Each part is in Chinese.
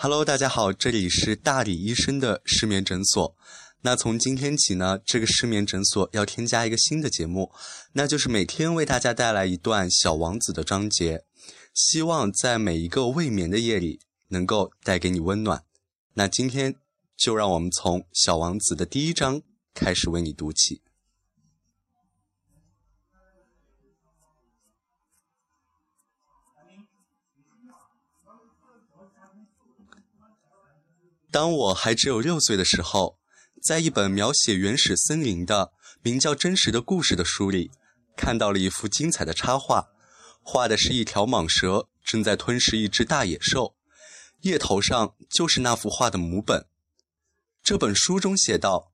Hello，大家好，这里是大理医生的失眠诊所。那从今天起呢，这个失眠诊所要添加一个新的节目，那就是每天为大家带来一段《小王子》的章节，希望在每一个未眠的夜里能够带给你温暖。那今天就让我们从《小王子》的第一章开始为你读起。当我还只有六岁的时候，在一本描写原始森林的名叫《真实的故事》的书里，看到了一幅精彩的插画，画的是一条蟒蛇正在吞噬一只大野兽，叶头上就是那幅画的母本。这本书中写道：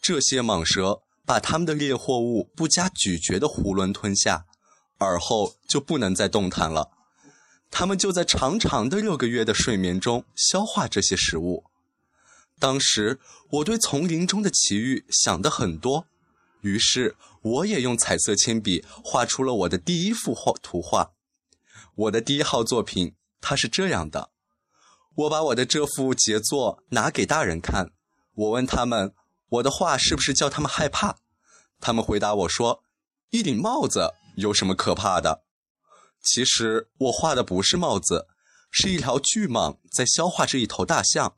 这些蟒蛇把它们的猎获物不加咀嚼的囫囵吞下，而后就不能再动弹了。它们就在长长的六个月的睡眠中消化这些食物。当时我对丛林中的奇遇想的很多，于是我也用彩色铅笔画出了我的第一幅画图画。我的第一号作品，它是这样的。我把我的这幅杰作拿给大人看，我问他们，我的画是不是叫他们害怕？他们回答我说：“一顶帽子有什么可怕的？”其实我画的不是帽子，是一条巨蟒在消化着一头大象。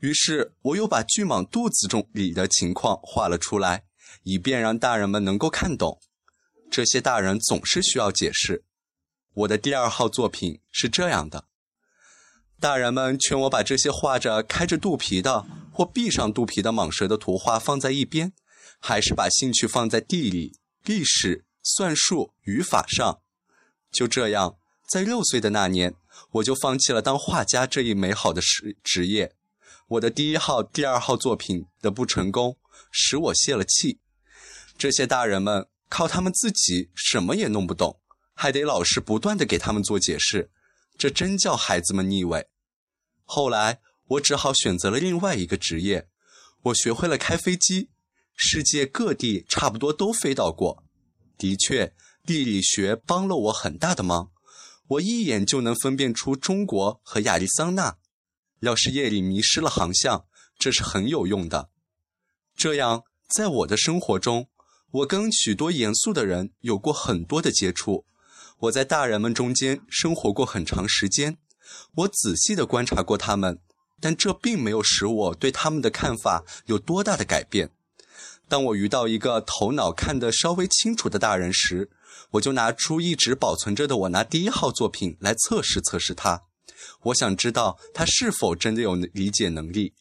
于是我又把巨蟒肚子中里的情况画了出来，以便让大人们能够看懂。这些大人总是需要解释。我的第二号作品是这样的：大人们劝我把这些画着开着肚皮的或闭上肚皮的蟒蛇的图画放在一边，还是把兴趣放在地理、历史、算术、语法上。就这样，在六岁的那年，我就放弃了当画家这一美好的职职业。我的第一号、第二号作品的不成功，使我泄了气。这些大人们靠他们自己什么也弄不懂，还得老师不断的给他们做解释，这真叫孩子们腻味。后来我只好选择了另外一个职业，我学会了开飞机，世界各地差不多都飞到过。的确，地理学帮了我很大的忙，我一眼就能分辨出中国和亚利桑那。要是夜里迷失了航向，这是很有用的。这样，在我的生活中，我跟许多严肃的人有过很多的接触。我在大人们中间生活过很长时间，我仔细地观察过他们，但这并没有使我对他们的看法有多大的改变。当我遇到一个头脑看得稍微清楚的大人时，我就拿出一直保存着的我那第一号作品来测试测试他。我想知道他是否真的有理解能力，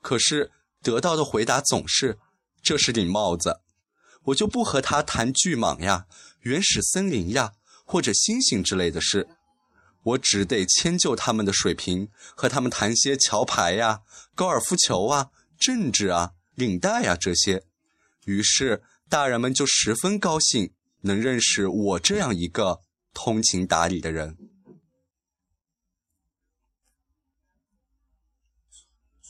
可是得到的回答总是：“这是顶帽子。”我就不和他谈巨蟒呀、原始森林呀或者星星之类的事，我只得迁就他们的水平，和他们谈些桥牌呀、高尔夫球啊、政治啊、领带呀这些。于是大人们就十分高兴，能认识我这样一个通情达理的人。